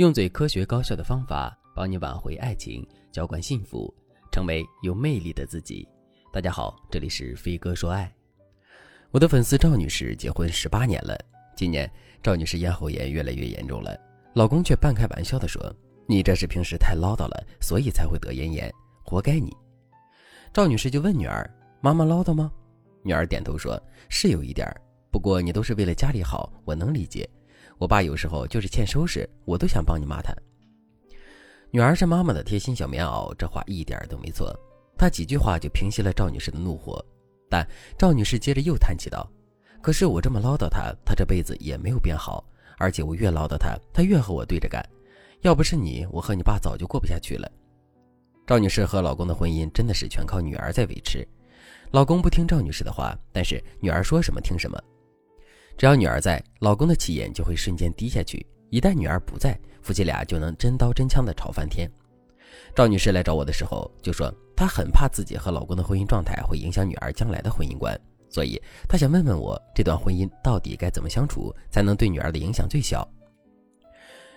用最科学高效的方法帮你挽回爱情，浇灌幸福，成为有魅力的自己。大家好，这里是飞哥说爱。我的粉丝赵女士结婚十八年了，今年赵女士咽喉炎越来越严重了，老公却半开玩笑的说：“你这是平时太唠叨了，所以才会得咽炎，活该你。”赵女士就问女儿：“妈妈唠叨吗？”女儿点头说：“是有一点。”不过你都是为了家里好，我能理解。我爸有时候就是欠收拾，我都想帮你骂他。女儿是妈妈的贴心小棉袄，这话一点都没错。她几句话就平息了赵女士的怒火。但赵女士接着又叹气道：“可是我这么唠叨她，她这辈子也没有变好。而且我越唠叨她，她越和我对着干。要不是你，我和你爸早就过不下去了。”赵女士和老公的婚姻真的是全靠女儿在维持。老公不听赵女士的话，但是女儿说什么听什么。只要女儿在，老公的气焰就会瞬间低下去。一旦女儿不在，夫妻俩就能真刀真枪的吵翻天。赵女士来找我的时候就说，她很怕自己和老公的婚姻状态会影响女儿将来的婚姻观，所以她想问问我，这段婚姻到底该怎么相处，才能对女儿的影响最小？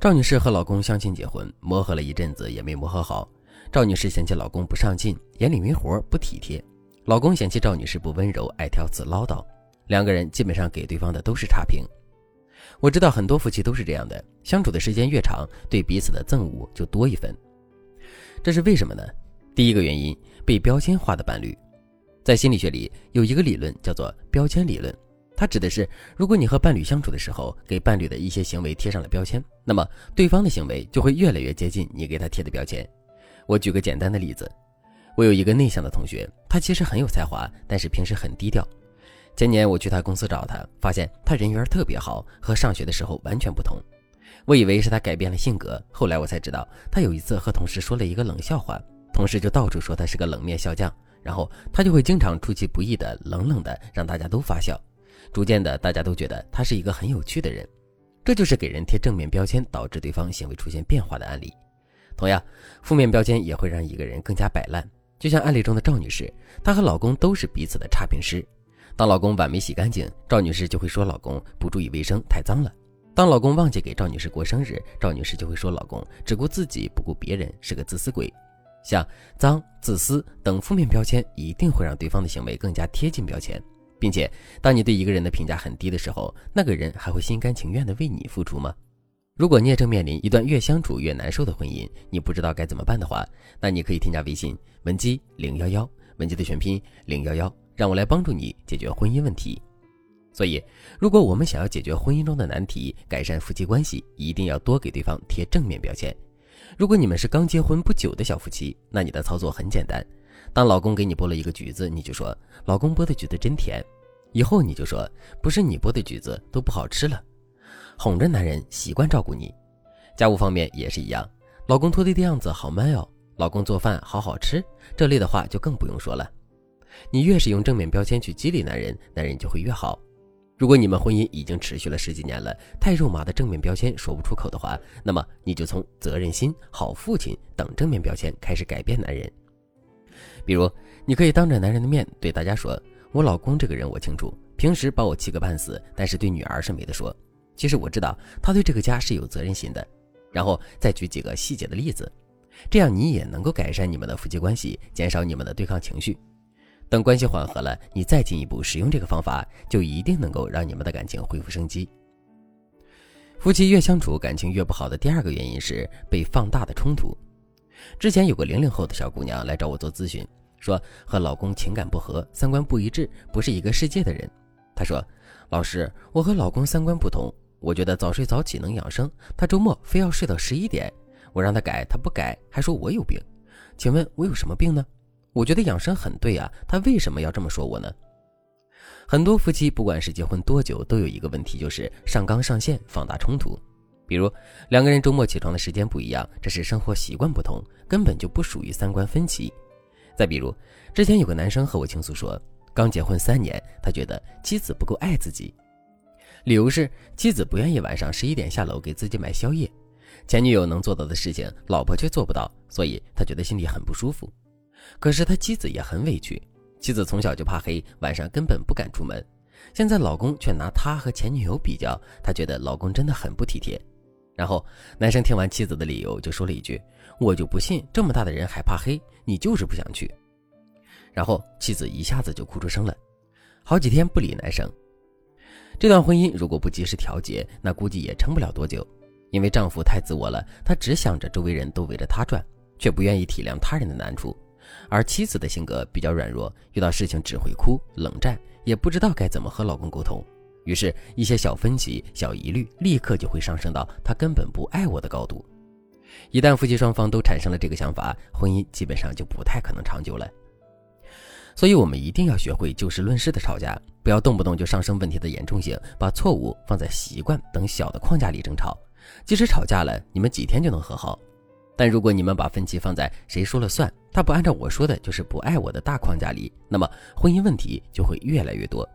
赵女士和老公相亲结婚，磨合了一阵子也没磨合好。赵女士嫌弃老公不上进，眼里没活，不体贴；老公嫌弃赵女士不温柔，爱挑刺唠叨。两个人基本上给对方的都是差评。我知道很多夫妻都是这样的，相处的时间越长，对彼此的憎恶就多一分。这是为什么呢？第一个原因，被标签化的伴侣。在心理学里有一个理论叫做标签理论，它指的是如果你和伴侣相处的时候，给伴侣的一些行为贴上了标签，那么对方的行为就会越来越接近你给他贴的标签。我举个简单的例子，我有一个内向的同学，他其实很有才华，但是平时很低调。前年我去他公司找他，发现他人缘特别好，和上学的时候完全不同。我以为是他改变了性格，后来我才知道，他有一次和同事说了一个冷笑话，同事就到处说他是个冷面笑匠，然后他就会经常出其不意的冷冷的让大家都发笑。逐渐的，大家都觉得他是一个很有趣的人。这就是给人贴正面标签导致对方行为出现变化的案例。同样，负面标签也会让一个人更加摆烂。就像案例中的赵女士，她和老公都是彼此的差评师。当老公碗没洗干净，赵女士就会说老公不注意卫生，太脏了。当老公忘记给赵女士过生日，赵女士就会说老公只顾自己不顾别人，是个自私鬼。像脏、自私等负面标签，一定会让对方的行为更加贴近标签。并且，当你对一个人的评价很低的时候，那个人还会心甘情愿的为你付出吗？如果你也正面临一段越相处越难受的婚姻，你不知道该怎么办的话，那你可以添加微信文姬零幺幺，文姬的全拼零幺幺。让我来帮助你解决婚姻问题。所以，如果我们想要解决婚姻中的难题，改善夫妻关系，一定要多给对方贴正面标签。如果你们是刚结婚不久的小夫妻，那你的操作很简单：当老公给你剥了一个橘子，你就说“老公剥的橘子真甜”，以后你就说“不是你剥的橘子都不好吃了”，哄着男人习惯照顾你。家务方面也是一样，老公拖地的样子好 man 哦，老公做饭好好吃，这类的话就更不用说了。你越是用正面标签去激励男人，男人就会越好。如果你们婚姻已经持续了十几年了，太肉麻的正面标签说不出口的话，那么你就从责任心、好父亲等正面标签开始改变男人。比如，你可以当着男人的面对大家说：“我老公这个人我清楚，平时把我气个半死，但是对女儿是没得说。其实我知道他对这个家是有责任心的。”然后再举几个细节的例子，这样你也能够改善你们的夫妻关系，减少你们的对抗情绪。等关系缓和了，你再进一步使用这个方法，就一定能够让你们的感情恢复生机。夫妻越相处，感情越不好的第二个原因是被放大的冲突。之前有个零零后的小姑娘来找我做咨询，说和老公情感不合，三观不一致，不是一个世界的人。她说：“老师，我和老公三观不同，我觉得早睡早起能养生，他周末非要睡到十一点，我让他改，他不改，还说我有病。请问我有什么病呢？”我觉得养生很对啊，他为什么要这么说我呢？很多夫妻不管是结婚多久，都有一个问题，就是上纲上线，放大冲突。比如两个人周末起床的时间不一样，这是生活习惯不同，根本就不属于三观分歧。再比如，之前有个男生和我倾诉说，刚结婚三年，他觉得妻子不够爱自己，理由是妻子不愿意晚上十一点下楼给自己买宵夜，前女友能做到的事情，老婆却做不到，所以他觉得心里很不舒服。可是他妻子也很委屈，妻子从小就怕黑，晚上根本不敢出门。现在老公却拿他和前女友比较，他觉得老公真的很不体贴。然后男生听完妻子的理由，就说了一句：“我就不信这么大的人还怕黑，你就是不想去。”然后妻子一下子就哭出声了，好几天不理男生。这段婚姻如果不及时调节，那估计也撑不了多久，因为丈夫太自我了，他只想着周围人都围着他转，却不愿意体谅他人的难处。而妻子的性格比较软弱，遇到事情只会哭、冷战，也不知道该怎么和老公沟通。于是，一些小分歧、小疑虑，立刻就会上升到他根本不爱我的高度。一旦夫妻双方都产生了这个想法，婚姻基本上就不太可能长久了。所以，我们一定要学会就事论事的吵架，不要动不动就上升问题的严重性，把错误放在习惯等小的框架里争吵。即使吵架了，你们几天就能和好。但如果你们把分歧放在谁说了算，他不按照我说的，就是不爱我的大框架里，那么婚姻问题就会越来越多。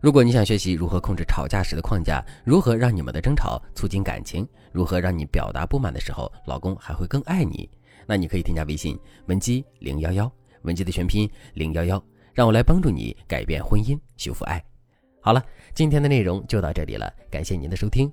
如果你想学习如何控制吵架时的框架，如何让你们的争吵促进感情，如何让你表达不满的时候，老公还会更爱你，那你可以添加微信文姬零幺幺，文姬的全拼零幺幺，让我来帮助你改变婚姻，修复爱。好了，今天的内容就到这里了，感谢您的收听。